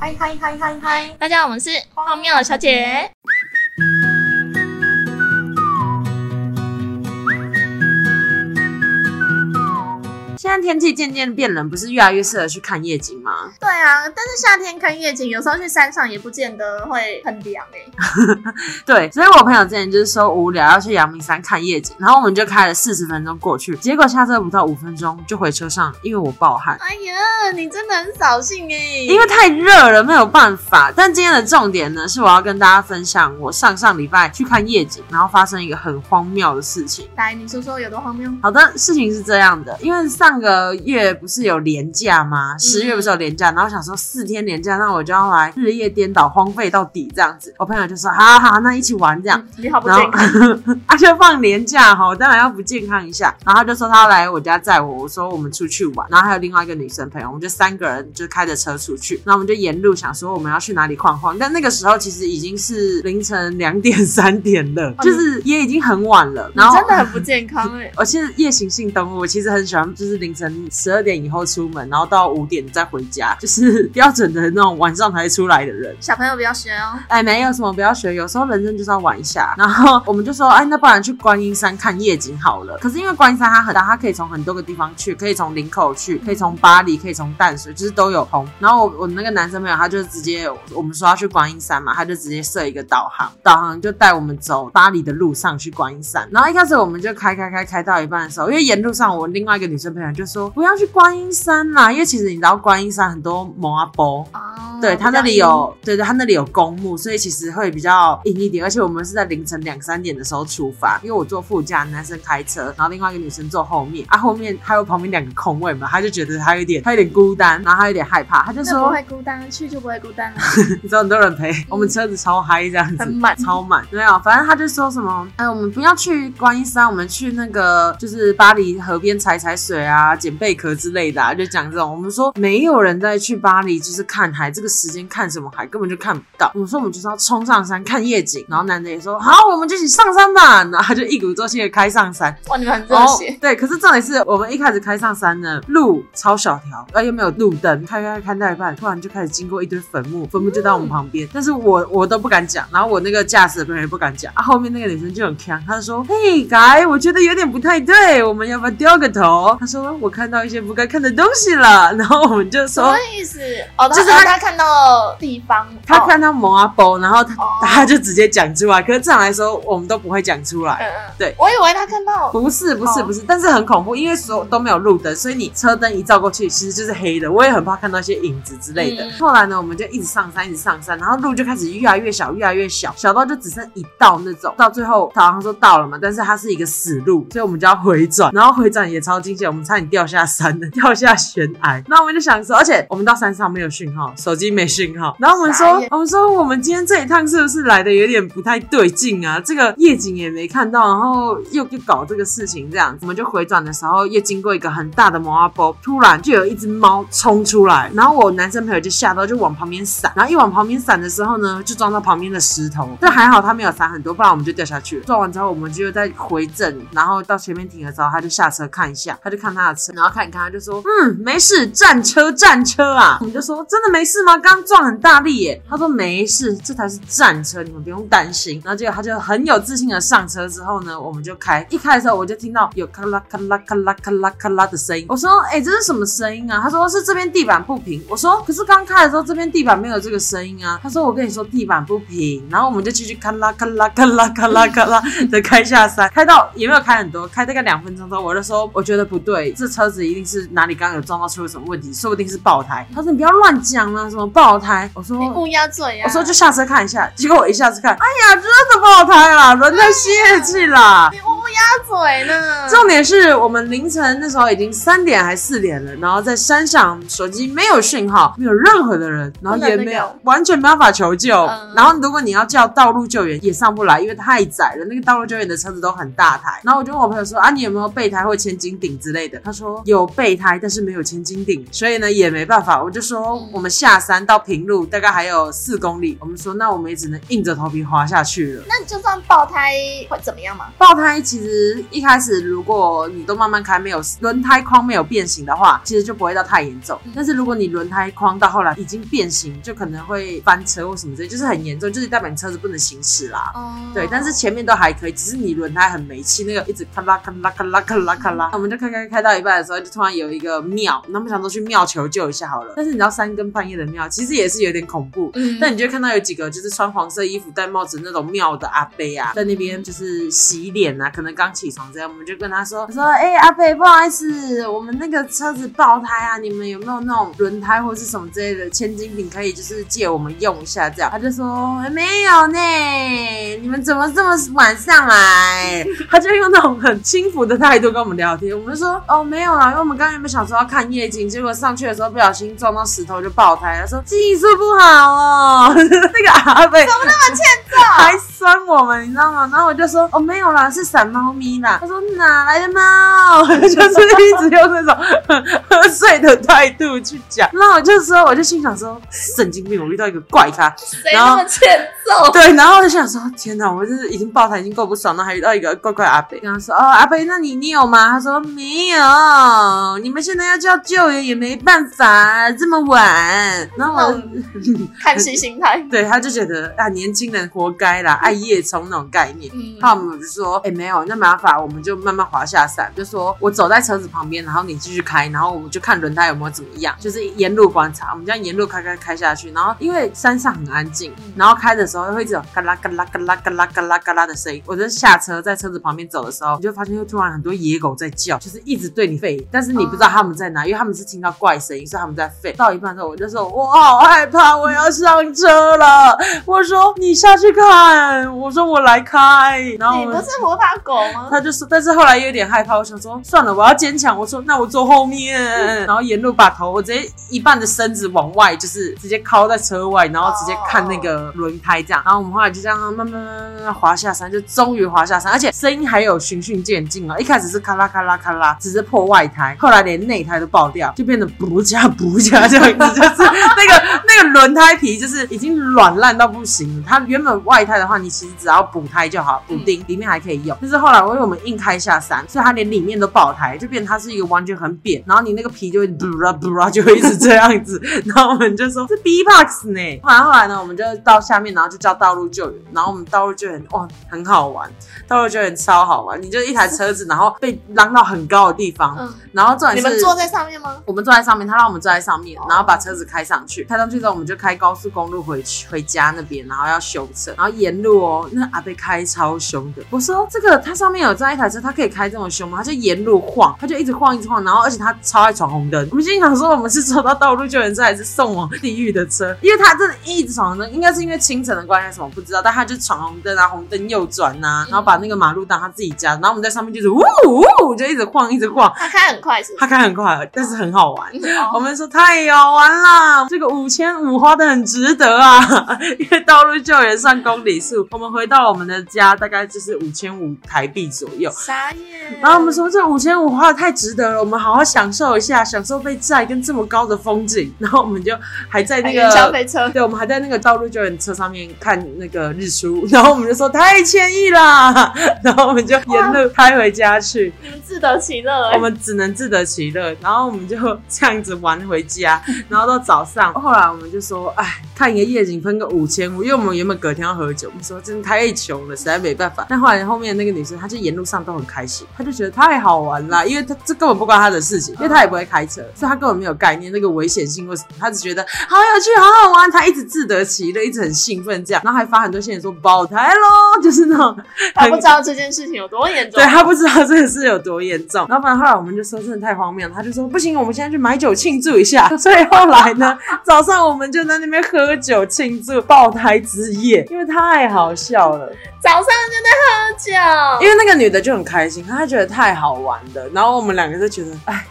嗨嗨嗨嗨嗨！大家好，我们是泡妙小姐。现在天气渐渐变冷，不是越来越适合去看夜景吗？对啊，但是夏天看夜景，有时候去山上也不见得会很凉哎、对，所以我朋友之前就是说无聊要去阳明山看夜景，然后我们就开了四十分钟过去，结果下车不到五分钟就回车上，因为我暴汗。哎呀，你真的很扫兴哎、因为太热了，没有办法。但今天的重点呢，是我要跟大家分享我上上礼拜去看夜景，然后发生一个很荒谬的事情。来，你说说有多荒谬？好的，事情是这样的，因为上个月不是有年假吗？十月不是有年假，然后想说四天年假，那我就要来日夜颠倒，荒废到底这样子。我朋友就说：好好好，那一起玩这样。嗯你好不然后健康。他 就放年假哈，我当然要不健康一下。然后他就说他来我家载我，我说我们出去玩。然后还有另外一个女生朋友，我们就三个人就开着车出去。然后我们就沿路想说我们要去哪里晃晃，但那个时候其实已经是凌晨两点三点了，就是也已经很晚了。然后真的很不健康哎、我其实夜行性动物，我其实很喜欢，就是凌晨十二点以后出门，然后到五点再回家，就是 标准的那种晚上才出来的人。小朋友不要学哦。哎，没有什么不要学，有时候人生就是要玩一下。然后我们就说，哎，那不然去观音山看夜景好了。可是因为观音山它很大，它可以从很多个地方去，可以从林口去，可以从巴黎，可以从淡水，就是都有通。然后我我那个男生朋友他就直接，我们说要去观音山嘛，他就直接设一个导航，导航就带我们走巴黎的路上去观音山。然后一开始我们就开开开开到一半的时候，因为沿路上我另外一个女生朋友就说不要去观音山啦，因为其实你知道观音山很多蒙阿波。对他那里有，对对，他那里有公墓，所以其实会比较阴一点。而且我们是在凌晨两三点的时候出发，因为我坐副驾，男生开车，然后另外一个女生坐后面。啊，后面还有旁边两个空位嘛，他就觉得他有点，他有点孤单，然后他有点害怕，他就说不，会孤单，去就不会孤单了。你知道很多人陪，我们车子超嗨这样子，很满超满。没有，反正他就说什么，哎，我们不要去观音山，我们去那个就是巴黎河边踩踩水啊，捡贝壳之类的、啊，就讲这种。我们说没有人在去巴黎就是看海，这个时间看什么海根本就看不到。我们说我们就是要冲上山看夜景，然后男的也说好，我们就一起上山吧，然后他就一鼓作气的开上山。哇，你们很热哦血。，对，可是重点是我们一开始开上山呢，路超小条，而又没有路灯，开开开到一半，突然就开始经过一堆坟墓，坟墓就到我们旁边，但是我我都不敢讲，然后我那个驾驶的朋友也不敢讲，啊，后面那个女生就很强，她说，嘿，改，我觉得有点不太对，我们要不要掉个头？她说我看到一些不该看的东西了，然后我们就说什么。意思？哦，就是他他他看到地方，哦他看到蒙阿波，然后他、哦他就直接讲出来，可是正常来说我们都不会讲出来。嗯嗯，对我以为他看到不是不是哦不是，但是很恐怖，因为所有都没有路灯，所以你车灯一照过去，其实就是黑的。我也很怕看到一些影子之类的。嗯后来呢，我们就一直上山，一直上山，然后路就开始越来越小，越来越小，小到就只剩一道那种。到最后导航说到了嘛，但是它是一个死路，所以我们就要回转，然后回转也超惊险，我们差点掉下山的，掉下悬崖。那我们就想说，而且我们到山上没有讯号，手机没信号，然后我们说，我们说我们今天这一趟是不是来的有点不太对劲啊？这个夜景也没看到，然后又又搞这个事情，这样子，我们就回转的时候，又经过一个很大的摩阿波，突然就有一只猫冲出来，然后我男生朋友就吓到，就往旁边闪，然后一往旁边闪的时候呢，就撞到旁边的石头，但还好他没有闪很多，不然我们就掉下去了。撞完之后，我们就再回正，然后到前面停的时候，他就下车看一下，他就看他的车，然后看一看，他就说，嗯，没事，战车战车啊，我们就说真的没事吗？刚撞很大力耶，他说没事，这台是战车，你们不用担心。然后结果他就很有自信的上车之后呢，我们就开，一开的时候我就听到有咔啦咔啦咔啦咔啦咔啦的声音，我说，哎、这是什么声音啊？他说是这边地板不平，我说可是刚开的时候这边地板没有这个声音啊。他说我跟你说地板不平，然后我们就继续咔啦咔啦咔啦咔啦咔啦的开下山，开到也没有开很多，开大概两分钟之后，我就说我觉得不对，这车子一定是哪里刚刚有撞到出了什么问题，说不定是爆胎。他说你不要乱讲啊，什么爆胎？我说你乌鸦嘴啊！我说就下车看一下，结果我一下子看，哎呀，真的爆胎了，轮胎泄气了。你乌鸦嘴呢？重点是我们凌晨那时候已经三点还四点了，然后在山上手机没有讯号，没有任何的人，然后也没有、完全没办法求救。嗯然后如果你要叫道路救援也上不来，因为太窄了，那个道路救援的车子都很大台。然后我就问我朋友说啊，你有没有备胎或千斤顶之类的？他说有备胎，但是没有千斤顶，所以呢也没办法。我就说嗯我们下山到平路大概还有四公里，我们说那我们也只能硬着头皮滑下去了。那就算爆胎会怎么样吗？爆胎其其实一开始如果你都慢慢开，没有轮胎框没有变形的话，其实就不会到太严重。但是如果你轮胎框到后来已经变形，就可能会翻车或什么之类，就是很严重，就是代表你车子不能行驶啦。哦对，但是前面都还可以，只是你轮胎很没气，那个一直咔啦咔啦咔啦咔啦咔啦。我们就开开开到一半的时候，就突然有一个庙，那我们想说去庙求救一下好了。但是你知道三更半夜的庙，其实也是有点恐怖。嗯但你就看到有几个就是穿黄色衣服、戴帽子那种庙的阿伯啊，在那边就是洗脸啊，可能刚起床这样，我们就跟他说，说，哎、阿伯，不好意思，我们那个车子爆胎啊，你们有没有那种轮胎或是什么之类的千金品可以就是借我们用一下这样？他就说、欸没有呢，你们怎么这么晚上来？他就用那种很轻浮的态度跟我们聊天，我们就说，哦，没有啦，因为我们刚原本想说要看夜景，结果上去的时候不小心撞到石头就爆胎，他说技术不好哦，那个阿贝怎么那么欠揍，还酸我们，你知道吗？然后我就说哦没有啦，是闪猫咪啦。他说哪来的猫？就是一直用那种很喝醉的态度去讲。那我就说，我就心想说神经病，我遇到一个怪咖。谁那么欠揍？对，然后我就想说，天哪，我就是已经爆胎已经够不爽，了还遇到一个怪怪阿北，跟他说，哦，阿北，那你你有吗？他说没有，你们现在要叫救援也没办法，这么晚。然后我，看戏心态。对，他就觉得啊，年轻人活该啦，爱夜冲那种概念。嗯，那我们就说，哎、没有，那没办法，我们就慢慢滑下山，就说我走在车子旁边，然后你继续开，然后我们就看轮胎有没有怎么样，就是沿路观察，我们这样沿路开开开下去，然后因为山上很安静，然后开的时候会一直有嘎啦嘎啦嘎啦嘎啦嘎啦嘎啦的声音。我就下车在车子旁边走的时候，你就发现又突然很多野狗在叫，就是一直对你吠，但是你不知道他们在哪，因为他们是听到怪声音，所以他们在吠。到一半的时候，我就说我好害怕，我要上车了。我说你下去看，我说我来开，然后你不是魔法狗吗？他就说，但是后来有点害怕，我想说算了，我要坚强。我说那我坐后面，然后沿路把头，我直接一半的身子往外，就是直接靠在车外，然后直接看那个轮胎这样。然后我们后来就这样慢慢慢慢滑下山，就终于滑下山，而且声音还有循序渐进啊。一开始是咔啦咔啦咔啦，只是破外胎，后来连内胎都爆掉，就变得不加不加这样子，就是 那个那个轮胎皮就是已经软烂到不行了。它原本外胎的话，你其实只要补胎就好，补丁里面还可以用。但是后来因为我们硬开下山，所以它连里面都爆胎，就变成它是一个完全很扁，然后你那个皮就会补啦补啦就会一直这样子。然后我们就说是 B box 呢。后来后来呢，我们就到下面，然后就叫道路救援。然后我们道路救援哇很好玩，道路救援超好玩。你就一台车子，然后被扔到很高的地方，嗯，然后重点是你们坐在上面吗？我们坐在上面，他让我们坐在上面哦，然后把车子开上去。开上去之后，我们就开高速公路回去回家那边，然后要修车，然后沿路哦，那阿贝开超凶的。我说这个它上面有这样一台车，它可以开这么凶吗？他就沿路晃，他就一直晃一直晃，然后而且他超爱闯红灯。我们心想说，我们是坐到道路救援车还是送往地狱的车？因为他真的一直闯红灯，应该是因为清晨的关系还是什么不知道，但他就闯红灯啊，红灯右转呐、然后把那个马路当他自己家，然后我们在上面就是呜呜，就一直晃一直晃。他开很快是不他开很快，但是很好玩。哦我们说太好玩了，这个五千五花的很值得啊！因为道路救援算公里数，我们回到我们的家大概就是五千五台币左右。傻眼。然后我们说这五千五花的太值得了，我们好好享受一下，享受被载跟这么高的风景。然后我们就还在那个。飞车，对，我们还在那个道路救援车上面看那个日出，然后我们就说太惬意啦，然后我们就沿路开回家去。你们自得其乐哎。我们只能自得其乐，然后我们就这样子玩回家，然后到早上，后来我们就说，哎，看一个夜景分个五千五，因为我们原本隔天要喝酒，我们说真的太穷了，实在没办法。但后来后面那个女生，她就沿路上都很开心，她就觉得太好玩了，因为她这根本不关她的事情，因为她也不会开车，所以她根本没有概念那个危险性或什么，她只觉得好有趣，好好玩，她一直自得其乐，一直很兴奋这样，然后还发很多信息说爆胎喽，就是那种他不知道这件事情有多严重对。他不知道这件事有多严重，然后反正后来我们就说真的太荒谬了，他就说不行，我们现在去买酒庆祝一下。所以后来呢，早上我们就在那边喝酒庆祝爆胎之夜，因为太好笑了。早上就在喝酒，因为那个女的就很开心，她觉得太好玩了，然后我们两个就觉得，哎。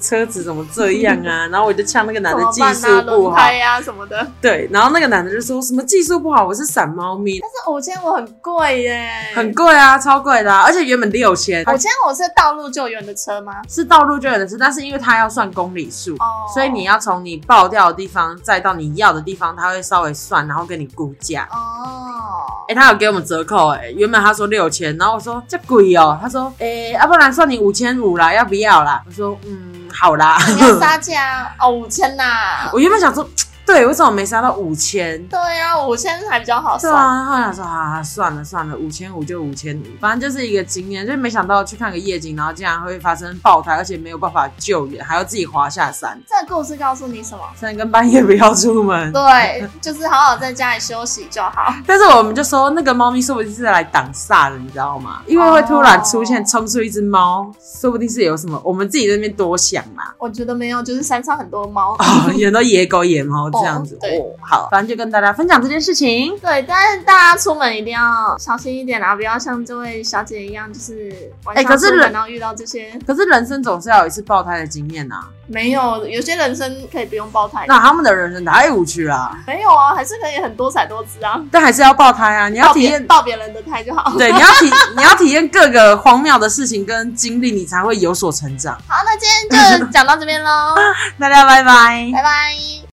车子怎么这样啊？然后我就呛那个男的技术？不好，呀什么的。对，然后那个男的就说什么技术不好，我是闪猫咪，但是五千五很贵耶，很贵啊，超贵的啊、而且原本六千，五千五是道路救援的车吗？是道路救援的车，但是因为它要算公里数，哦所以你要从你爆掉的地方再到你要的地方，它会稍微算，然后跟你估价。哦，哎、他有给我们折扣哎、原本他说六千，然后我说这贵哦，他说哎，要、不然算你五千五啦，要不要啦？我说嗯，好啦。你要杀价哦，五千呐。我原本想说，对，为什么没杀到五千？对啊，五千还比较好算。对啊，后来想说啊，算了算了，五千五就五千五，反正就是一个经验，就是没想到去看个夜景，然后竟然会发生爆胎，而且没有办法救援，还要自己滑下山。这个故事告诉你什么？三更半夜不要出门。对，就是好好在家里休息就好。但是我们就说，那个猫咪说不定是来挡煞的，你知道吗？因为会突然出现冲出一只猫，说不定是有什么，我们自己在那边多想啦。我觉得没有，就是山上很多猫。哦，有很多野狗、野猫 这样子。哦对哦，好，反正就跟大家分享这件事情。对，但是大家出门一定要小心一点啊，不要像这位小姐一样，就是晚哎可是人上出门然后遇到这些。可是人生总是要有一次爆胎的经验呐、没有，有些人生可以不用爆胎。那他们的人生太无趣啦，没有啊，还是可以很多彩多姿啊。但还是要爆胎啊！你要体验，爆别人的胎就好。对，你要体 你要体验各个荒谬的事情跟经历，你才会有所成长。好，那今天就讲到这边喽，大家拜拜。拜拜。